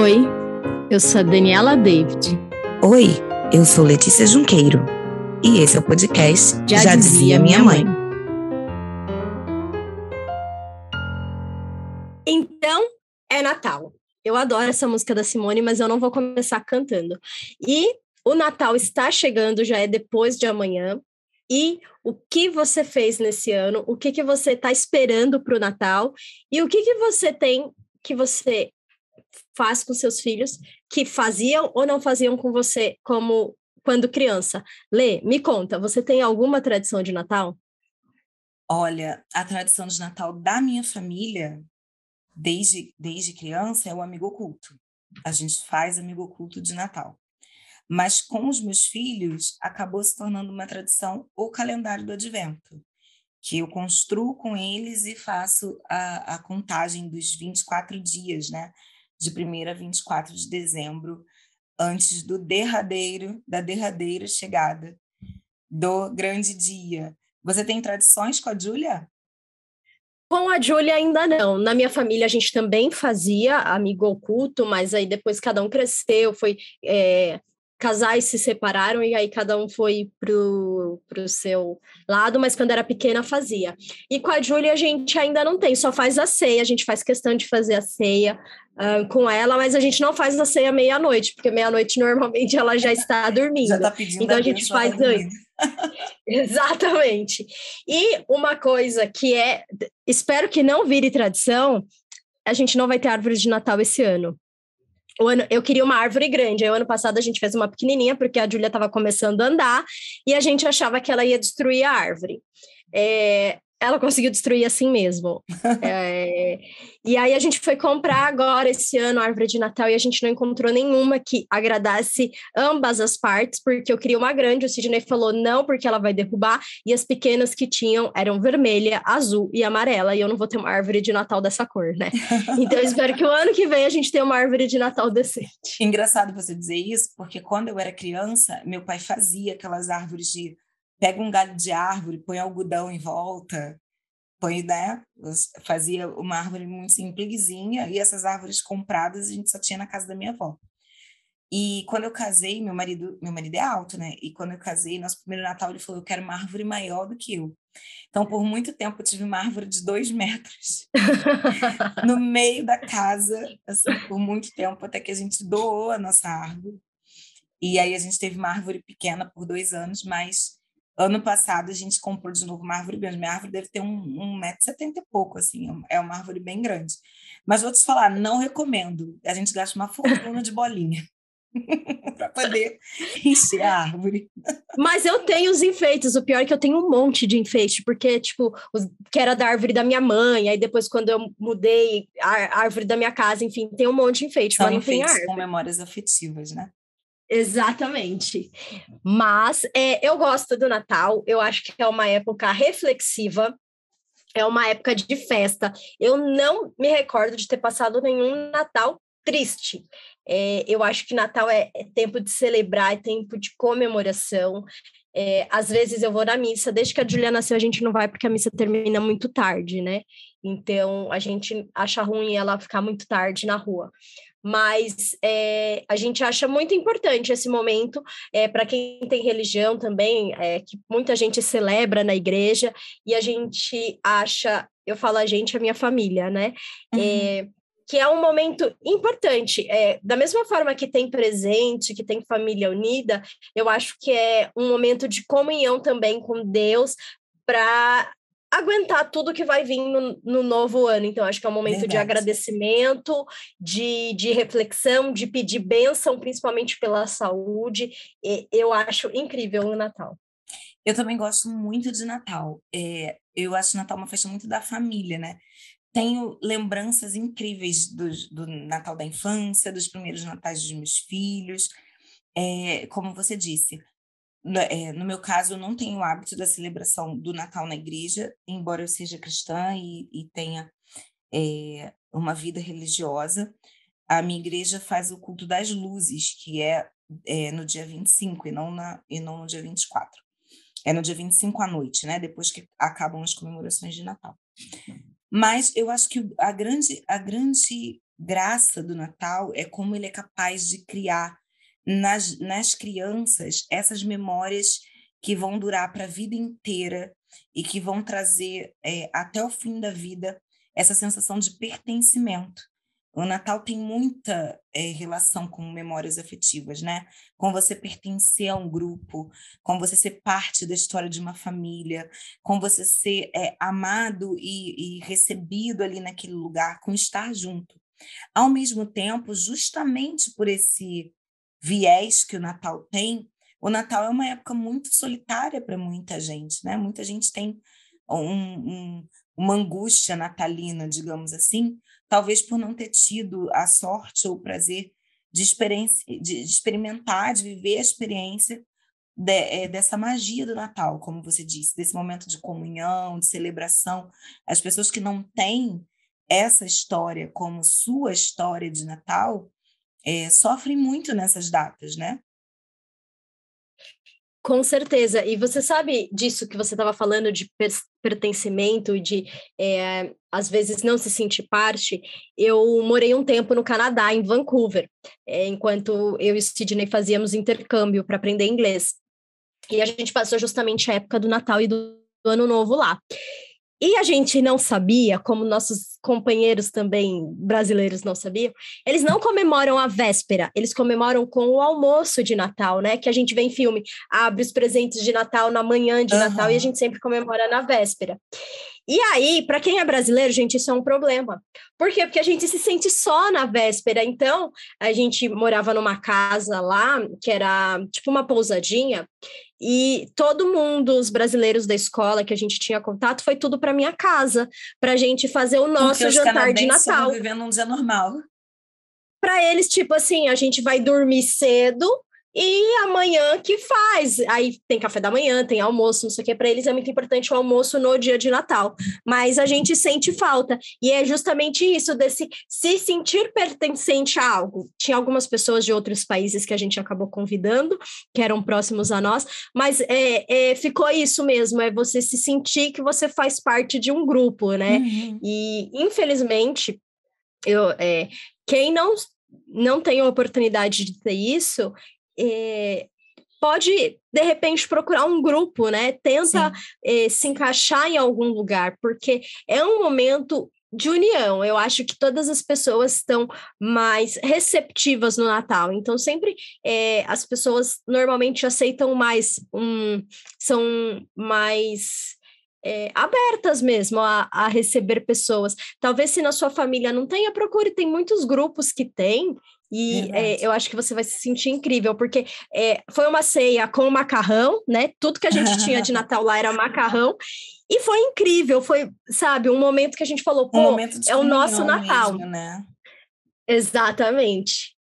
Oi, eu sou a Daniela David. Oi, eu sou Letícia Junqueiro. E esse é o podcast Já, Já Dizia Minha Mãe. Então, é Natal. Eu adoro essa música da Simone, mas eu não vou começar cantando. E o Natal está chegando, já é depois de amanhã. E o que você fez nesse ano? O que, que você está esperando para o Natal? E o que, que você tem que você faz com seus filhos que faziam ou não faziam com você como quando criança? Lê, me conta, você tem alguma tradição de Natal? Olha, a tradição de Natal da minha família, desde, desde criança, é o amigo oculto. A gente faz amigo oculto de Natal. Mas com os meus filhos, acabou se tornando uma tradição o calendário do advento, que eu construo com eles e faço a, a contagem dos 24 dias, né? De 1 a 24 de dezembro, antes do derradeiro, da derradeira chegada do grande dia. Você tem tradições com a Júlia? Com a Júlia ainda não. Na minha família a gente também fazia amigo oculto, mas aí depois cada um cresceu, foi é, casais se separaram e aí cada um foi pro, pro seu lado, mas quando era pequena fazia. E com a Júlia a gente ainda não tem, só faz a ceia, a gente faz questão de fazer a ceia uh, com ela, mas a gente não faz a ceia meia-noite, porque meia-noite normalmente ela já está dormindo. já tá pedindo então a gente faz antes. Exatamente. E uma coisa que é, espero que não vire tradição, a gente não vai ter árvore de Natal esse ano ano, eu queria uma árvore grande. Aí, ano passado a gente fez uma pequenininha, porque a Júlia estava começando a andar, e a gente achava que ela ia destruir a árvore. É, ela conseguiu destruir assim mesmo. é, e aí a gente foi comprar agora esse ano a árvore de Natal e a gente não encontrou nenhuma que agradasse ambas as partes, porque eu queria uma grande, o Sidney falou não, porque ela vai derrubar, e as pequenas que tinham eram vermelha, azul e amarela, e eu não vou ter uma árvore de Natal dessa cor, né? Então eu espero que o ano que vem a gente tenha uma árvore de Natal decente. Engraçado você dizer isso, porque quando eu era criança, meu pai fazia aquelas árvores de pega um galho de árvore, põe algodão em volta, põe, né? Fazia uma árvore muito simplesinha e essas árvores compradas a gente só tinha na casa da minha avó. E quando eu casei, meu marido, meu marido é alto, né? E quando eu casei, nosso primeiro Natal, ele falou: Eu quero uma árvore maior do que eu. Então, por muito tempo, eu tive uma árvore de dois metros no meio da casa, assim, por muito tempo, até que a gente doou a nossa árvore. E aí a gente teve uma árvore pequena por dois anos, mas Ano passado a gente comprou de novo uma árvore grande. Minha árvore deve ter um, um metro e setenta e pouco, assim, é uma árvore bem grande. Mas vou te falar, não recomendo. A gente gasta uma fortuna de bolinha para poder encher a árvore. Mas eu tenho os enfeites. O pior é que eu tenho um monte de enfeite, porque, tipo, os, que era da árvore da minha mãe, aí depois, quando eu mudei a árvore da minha casa, enfim, tem um monte de enfeite, São mas não tem árvore. com memórias afetivas, né? Exatamente. Mas é, eu gosto do Natal, eu acho que é uma época reflexiva, é uma época de festa. Eu não me recordo de ter passado nenhum Natal triste. É, eu acho que Natal é, é, tempo de celebrar, é tempo de comemoração. É, às vezes eu vou na missa, desde que a Juliana nasceu, a gente não vai porque a missa termina muito tarde, né? Então a gente acha ruim ela ficar muito tarde na rua mas é, a gente acha muito importante esse momento é, para quem tem religião também, é, que muita gente celebra na igreja, e a gente acha, eu falo a gente, a minha família, né? Uhum. que é um momento importante. da mesma forma que tem presente, que tem família unida, eu acho que é um momento de comunhão também com Deus para aguentar tudo que vai vir no, no, novo ano. Então, acho que é um momento Verdade. de agradecimento, de, de reflexão, de pedir bênção, principalmente pela saúde. E eu acho incrível o Natal. Eu também gosto muito de Natal. É, eu acho Natal uma festa muito da família, né? Tenho lembranças incríveis do, do Natal da infância, dos primeiros natais dos meus filhos. É, como você disse, no meu caso, eu não tenho o hábito da celebração do Natal na igreja, embora eu seja cristã e, e tenha é, uma vida religiosa. A minha igreja faz o culto das luzes, que é, é no dia 25 e não, na, e não no dia 24. É no dia 25 à noite, né? Depois que acabam as comemorações de Natal. Mas eu acho que a grande, a grande graça do Natal é como ele é capaz de criar nas, nas crianças essas memórias que vão durar para a vida inteira e que vão trazer é, até o fim da vida essa sensação de pertencimento. O Natal tem muita é, relação com memórias afetivas, né? Com você pertencer a um grupo, com você ser parte da história de uma família, com você ser é, amado e, e recebido ali naquele lugar, com estar junto. Ao mesmo tempo, justamente por esse viés que o Natal tem, o Natal é uma época muito solitária para muita gente, né? Muita gente tem um, um, uma angústia natalina, digamos assim, talvez por não ter tido a sorte ou o prazer de, de, experimentar, de viver a experiência de, é, dessa magia do Natal, como você disse, desse momento de comunhão, de celebração. As pessoas que não têm essa história como sua história de Natal é, sofrem muito nessas datas, né? Com certeza. E você sabe disso que você estava falando de pertencimento e de, é, às vezes, não se sentir parte? Eu morei um tempo no Canadá, em Vancouver, é, enquanto eu e Sidney fazíamos intercâmbio para aprender inglês. E a gente passou justamente a época do Natal e do, do Ano Novo lá. E a gente não sabia, como nossos companheiros também brasileiros não sabiam, eles não comemoram a véspera, eles comemoram com o almoço de Natal, né? Que a gente vê em filme, abre os presentes de Natal na manhã de uhum. Natal e a gente sempre comemora na véspera. E aí, para quem é brasileiro, gente, isso é um problema. Por quê? Porque a gente se sente só na véspera. Então, a gente morava numa casa lá, que era tipo uma pousadinha, e todo mundo, os brasileiros da escola que a gente tinha contato, foi tudo para minha casa, para a gente fazer o nosso jantar de Natal. vivendo um dia normal. Para eles, tipo assim, a gente vai dormir cedo e amanhã que faz? Aí tem café da manhã, tem almoço, não sei o que. Para eles é muito importante o almoço no dia de Natal. Mas a gente sente falta. E é justamente isso, desse se sentir pertencente a algo. Tinha algumas pessoas de outros países que a gente acabou convidando, que eram próximos a nós, mas é, é ficou isso mesmo: é você se sentir que você faz parte de um grupo, né? Uhum. E infelizmente, eu, é, quem não não tem a oportunidade de ter isso, é, pode, de repente, procurar um grupo, né? Tenta é, se encaixar em algum lugar, porque é um momento de união. Eu acho que todas as pessoas estão mais receptivas no Natal. Então, sempre é, as pessoas normalmente aceitam mais, um, são mais. É, abertas mesmo a, a, receber pessoas. Talvez se na sua família não tenha, procure, tem muitos grupos que tem, e é, eu acho que você vai se sentir incrível, porque é, foi uma ceia com macarrão, né? Tudo que a gente tinha de Natal lá era macarrão. E foi incrível, foi, sabe, um momento que a gente falou, pô, um é o nosso Natal. Mesmo, né? Exatamente.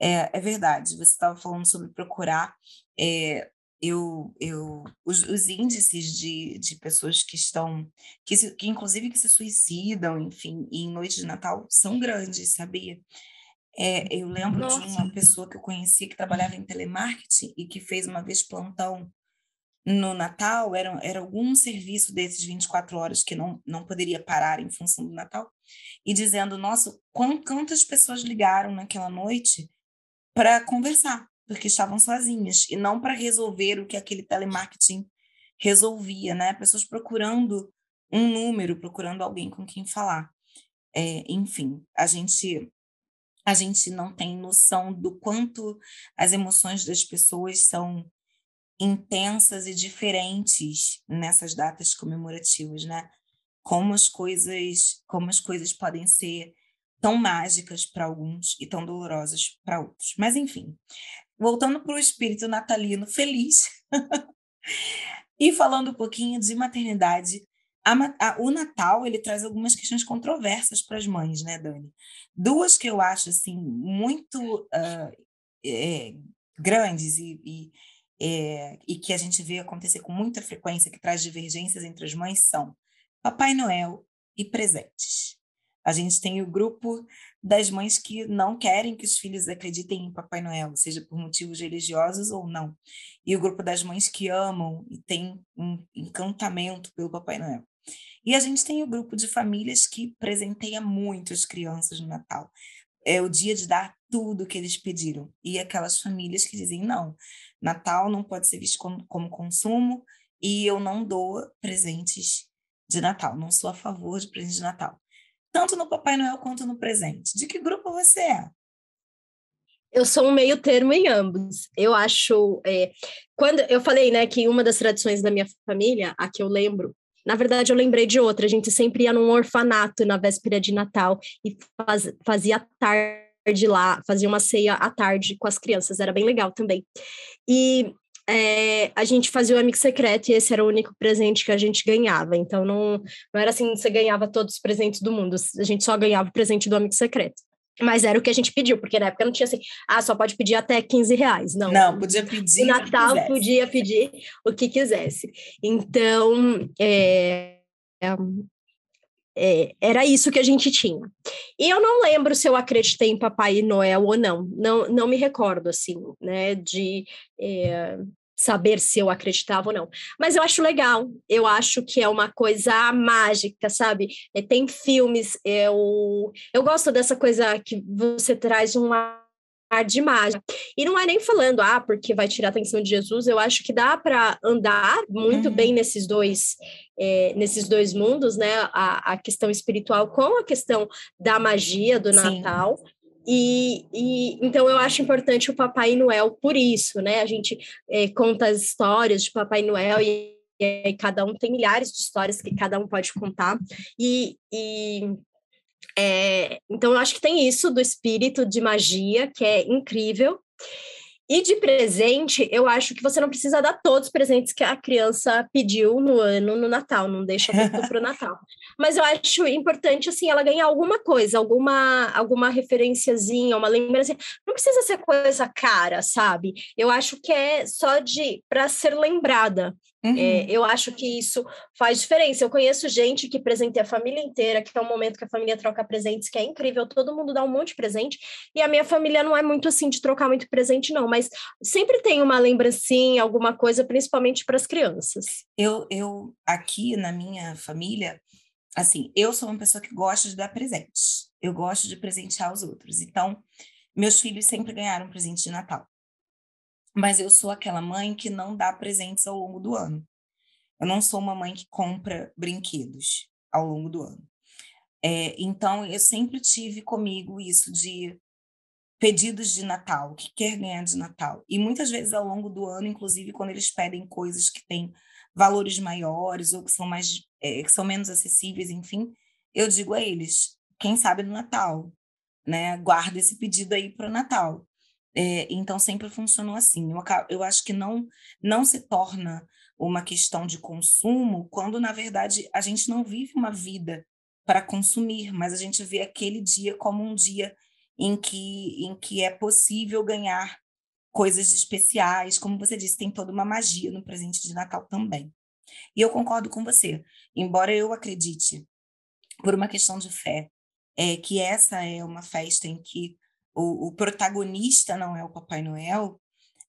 É, é verdade, você estava falando sobre procurar. É, eu, eu, os, os, índices de, de pessoas que estão, que, se, que inclusive que se suicidam, enfim, em noite de Natal, são grandes, sabia? É, eu lembro Nossa. de uma pessoa que eu conheci que trabalhava em telemarketing e que fez uma vez plantão no Natal, era, era algum serviço desses 24 horas que não, não poderia parar em função do Natal, e dizendo, nossa, quantas pessoas ligaram naquela noite para conversar, porque estavam sozinhas, e não para resolver o que aquele telemarketing resolvia, né? Pessoas procurando um número, procurando alguém com quem falar. É, enfim, a gente a gente não tem noção do quanto as emoções das pessoas são intensas e diferentes nessas datas comemorativas, né? Como as coisas, como as coisas podem ser tão mágicas para alguns e tão dolorosas para outros. Mas enfim, voltando para o espírito natalino feliz e falando um pouquinho de maternidade, a, a, o Natal ele traz algumas questões controversas para as mães, né, Dani? Duas que eu acho assim muito uh, é, grandes e, e, é, e que a gente vê acontecer com muita frequência, que traz divergências entre as mães, são Papai Noel e presentes. A gente tem o grupo das mães que não querem que os filhos acreditem em Papai Noel, seja por motivos religiosos ou não. E o grupo das mães que amam e têm um encantamento pelo Papai Noel. E a gente tem o grupo de famílias que presenteia muito as crianças no Natal. É o dia de dar tudo que eles pediram. E aquelas famílias que dizem: não, Natal não pode ser visto como, como consumo e eu não dou presentes de Natal, não sou a favor de presente de Natal. Tanto no Papai Noel quanto no presente. De que grupo você é? Eu sou um meio termo em ambos. Eu acho. É, quando eu falei, né, que uma das tradições da minha família, a que eu lembro, na verdade, eu lembrei de outra. A gente sempre ia num orfanato na véspera de Natal e faz, fazia tarde lá, fazia uma ceia à tarde com as crianças, era bem legal também. E é, a gente fazia o amigo secreto e esse era o único presente que a gente ganhava. Então não, não era assim, você ganhava todos os presentes do mundo, a gente só ganhava o presente do amigo secreto. Mas era o que a gente pediu, porque na época não tinha assim, ah, só pode pedir até 15 reais. Não, não podia pedir. No Natal podia pedir o que quisesse. Então, é, é, era isso que a gente tinha. E eu não lembro se eu acreditei em Papai Noel ou não. Não, não me recordo, assim, né, de é, saber se eu acreditava ou não. Mas eu acho legal, eu acho que é uma coisa mágica, sabe? É, tem filmes, eu, eu gosto dessa coisa que você traz um de mágica. E não é nem falando, ah, porque vai tirar a atenção de Jesus, eu acho que dá para andar muito uhum. bem nesses dois, é, nesses dois mundos, né? A, a questão espiritual com a questão da magia do Sim. Natal. E, e, então eu acho importante o Papai Noel por isso, né? A gente é, conta as histórias de Papai Noel e, e, cada um tem milhares de histórias que cada um pode contar. E, e é, então eu acho que tem isso do espírito de magia que é incrível. E de presente, eu acho que você não precisa dar todos os presentes que a criança pediu no ano, no Natal, não deixa tudo para o Natal. Mas eu acho importante, assim, ela ganhar alguma coisa, alguma, alguma referenciazinha, uma lembrança. Não precisa ser coisa cara, sabe? Eu acho que é só de para ser lembrada. É, uhum. É, eu acho que isso faz diferença. Eu conheço gente que presenteia a família inteira, que é um momento que a família troca presentes, que é incrível, todo mundo dá um monte de presente, e a minha família não é muito assim de trocar muito presente, não, mas sempre tem uma lembrancinha, alguma coisa, principalmente para as crianças. Eu, eu, aqui na minha família, assim, eu sou uma pessoa que gosta de dar presentes, eu gosto de presentear os outros, então, meus filhos sempre ganharam presente de Natal mas eu sou aquela mãe que não dá presentes ao longo do ano. Eu não sou uma mãe que compra brinquedos ao longo do ano. É, então, eu sempre tive comigo isso de pedidos de Natal, que quer ganhar de Natal. E muitas vezes ao longo do ano, inclusive quando eles pedem coisas que têm valores maiores ou que são mais é, que são menos acessíveis, enfim, eu digo a eles, quem sabe no Natal, né? Guarda esse pedido aí para o Natal. É, então sempre funcionou assim. Eu, eu acho que não, não se torna uma questão de consumo quando, na verdade, a gente não vive uma vida para consumir, mas a gente vê aquele dia como um dia em que, em que é possível ganhar coisas especiais. Como você disse, tem toda uma magia no presente de Natal também. E eu concordo com você. Embora eu acredite, por uma questão de fé, é, que essa é uma festa em que o, o protagonista não é o Papai Noel,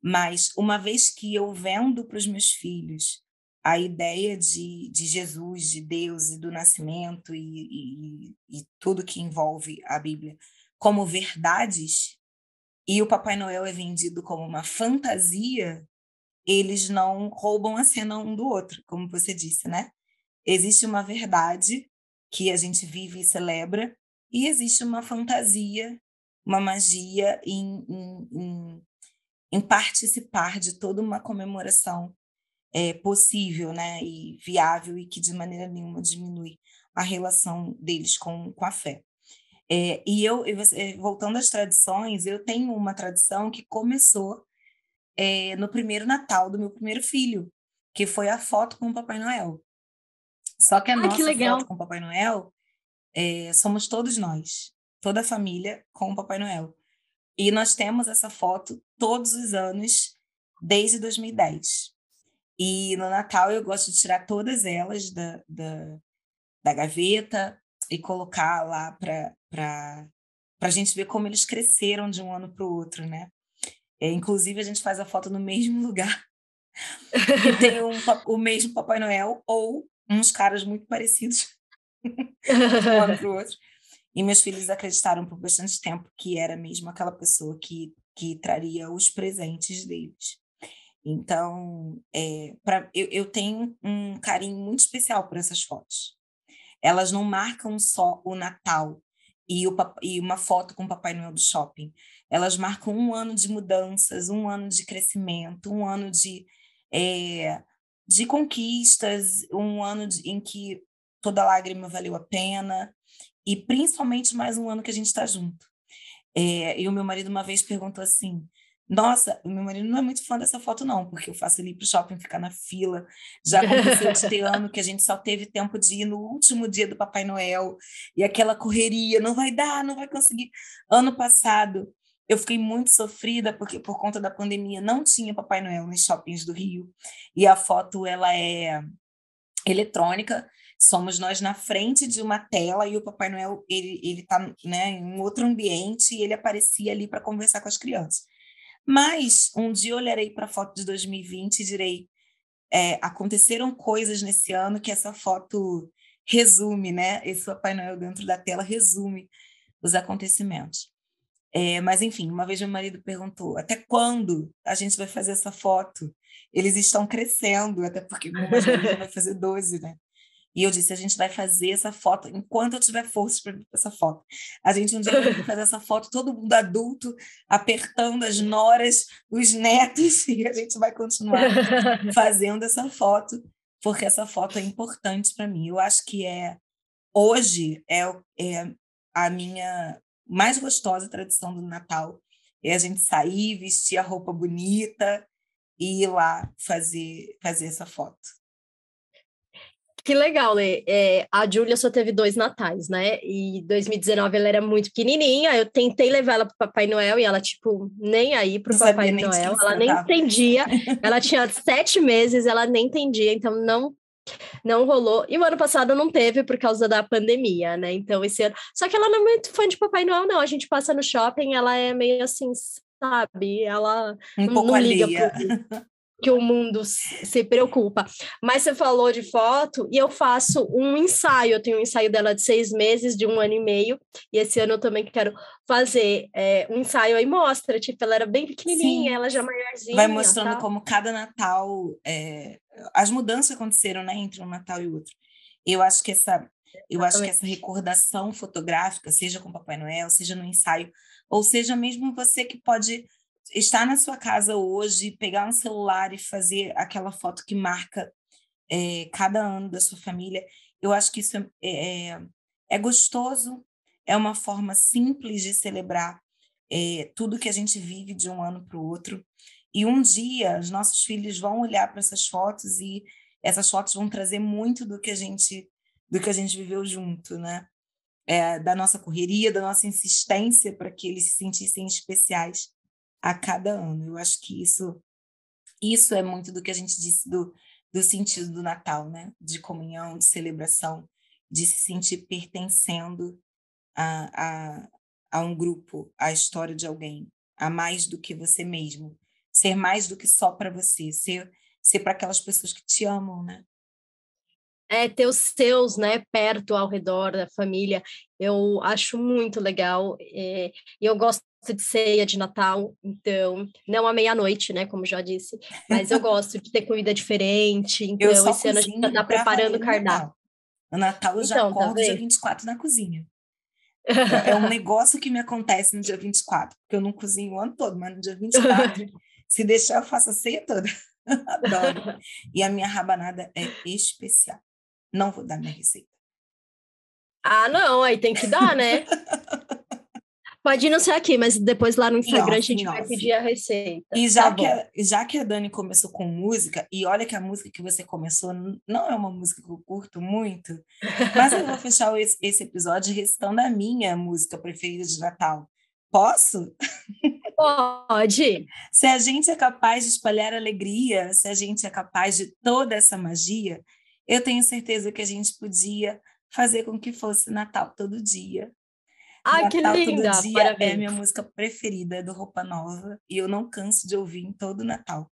mas uma vez que eu vendo para os meus filhos a ideia de, de Jesus, de Deus e do nascimento e, e, e tudo que envolve a Bíblia como verdades, e o Papai Noel é vendido como uma fantasia, eles não roubam a cena um do outro, como você disse, né? Existe uma verdade que a gente vive e celebra, e existe uma fantasia uma magia em, em, em, em participar de toda uma comemoração é, possível né, e viável e que de maneira nenhuma diminui a relação deles com, com a fé. É, e eu, voltando às tradições, eu tenho uma tradição que começou é, no primeiro Natal do meu primeiro filho, que foi a foto com o Papai Noel. Só que a nossa foto com o Papai Noel é, somos todos nós toda a família com o Papai Noel. E nós temos essa foto todos os anos, desde 2010. E no Natal eu gosto de tirar todas elas da, da, da gaveta e colocar lá para a gente ver como eles cresceram de um ano para o outro, né? É, inclusive, a gente faz a foto no mesmo lugar. e tem um, o mesmo Papai Noel ou uns caras muito parecidos um ano para o outro. E meus filhos acreditaram por bastante tempo que era mesmo aquela pessoa que, que traria os presentes deles. Então, é, pra, eu, eu tenho um carinho muito especial por essas fotos. Elas não marcam só o Natal e, o, e uma foto com o Papai Noel do shopping. Elas marcam um ano de mudanças, um ano de crescimento, um ano de, é, de conquistas, um ano de, em que toda lágrima valeu a pena, e principalmente mais um ano que a gente está junto. É, e o meu marido uma vez perguntou assim: Nossa, o meu marido não é muito fã dessa foto, não, porque eu faço ele ir para o shopping ficar na fila. Já aconteceu de ter ano que a gente só teve tempo de ir no último dia do Papai Noel e aquela correria: não vai dar, não vai conseguir. Ano passado, eu fiquei muito sofrida porque por conta da pandemia não tinha Papai Noel nos shoppings do Rio e a foto ela é eletrônica somos nós na frente de uma tela e o Papai Noel ele ele está né, em outro ambiente e ele aparecia ali para conversar com as crianças. Mas um dia eu olharei para a foto de 2020 e direi é, aconteceram coisas nesse ano que essa foto resume, né? Esse Papai Noel dentro da tela resume os acontecimentos. É, mas, enfim, uma vez meu marido perguntou: até quando a gente vai fazer essa foto? Eles estão crescendo, até porque meu marido vai fazer 12, né? E eu disse: a gente vai fazer essa foto enquanto eu tiver força para essa foto. A gente um dia vai fazer essa foto, todo mundo adulto, apertando as noras, os netos, e a gente vai continuar fazendo essa foto, porque essa foto é importante para mim. Eu acho que é, hoje, é, é a minha mais gostosa tradição do Natal. É a gente sair, vestir a roupa bonita e ir lá fazer, fazer essa foto. Que legal, Lê. É, a Júlia só teve dois natais, né? E 2019 ela era muito pequenininha. Eu tentei levar ela pro Papai Noel e ela, tipo, nem aí pro não Papai Noel. Ela nem entendia. ela tinha sete meses, ela nem entendia, então não não rolou. E o ano passado não teve por causa da pandemia, né? Então, esse ano. Só que ela não é muito fã de Papai Noel, não. A gente passa no shopping, ela é meio assim, sabe? Ela um não, pouco não liga que o mundo se preocupa. Mas você falou de foto e eu faço um ensaio. Eu tenho um ensaio dela de seis meses, de um ano e meio, e esse ano eu também quero fazer é, um ensaio aí mostra. Tipo, ela era bem pequenininha, Sim. ela já maiorzinha. Vai mostrando tá? como cada Natal, é, as mudanças aconteceram, né, entre um Natal e outro. Eu acho que essa, eu acho que essa recordação fotográfica, seja com Papai Noel, seja no ensaio, ou seja mesmo você que pode estar na sua casa hoje, pegar um celular e fazer aquela foto que marca é, cada ano da sua família, eu acho que isso é, é, é gostoso, é uma forma simples de celebrar é, tudo que a gente vive de um ano para o outro. E um dia os nossos filhos vão olhar para essas fotos e essas fotos vão trazer muito do que a gente do que a gente viveu junto, né? É, da nossa correria, da nossa insistência para que eles se sentissem especiais a cada ano. Eu acho que isso isso é muito do que a gente disse do, do sentido do Natal, né? De comunhão, de celebração, de se sentir pertencendo a, a, a um grupo, à história de alguém, a mais do que você mesmo, ser mais do que só para você, ser ser para aquelas pessoas que te amam, né? É, ter os seus, né, perto, ao redor da família, eu acho muito legal, é, e eu gosto de ceia de Natal, então, não à meia-noite, né, como já disse, mas eu gosto de ter comida diferente, então esse ano a gente está preparando o cardápio. No Natal eu já então, acordo tá dia 24 na cozinha. É um negócio que me acontece no dia 24, porque eu não cozinho o ano todo, mas no dia 24, se deixar, eu faço a ceia toda. Adoro. E a minha rabanada é especial. Não vou dar minha receita. Ah, não, aí tem que dar, né? Pode não ser aqui, mas depois lá no Instagram off, a gente vai pedir a receita. E já, tá que a, já que a Dani começou com música, e olha que a música que você começou não é uma música que eu curto muito, mas eu vou fechar esse, esse episódio recitando a minha música preferida de Natal. Posso? Pode. se a gente é capaz de espalhar alegria, se a gente é capaz de toda essa magia, eu tenho certeza que a gente podia fazer com que fosse Natal todo dia. Ah, que linda! Todo dia é Parabéns. é minha música preferida do Roupa Nova e eu não canso de ouvir em todo Natal.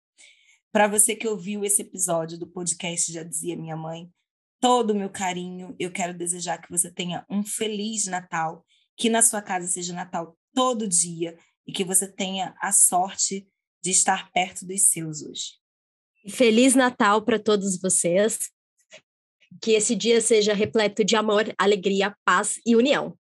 Para você que ouviu esse episódio do podcast Já Dizia Minha Mãe, todo o meu carinho, eu quero desejar que você tenha um feliz Natal, que na sua casa seja Natal todo dia e que você tenha a sorte de estar perto dos seus hoje. Feliz Natal para todos vocês que esse dia seja repleto de amor, alegria, paz e união.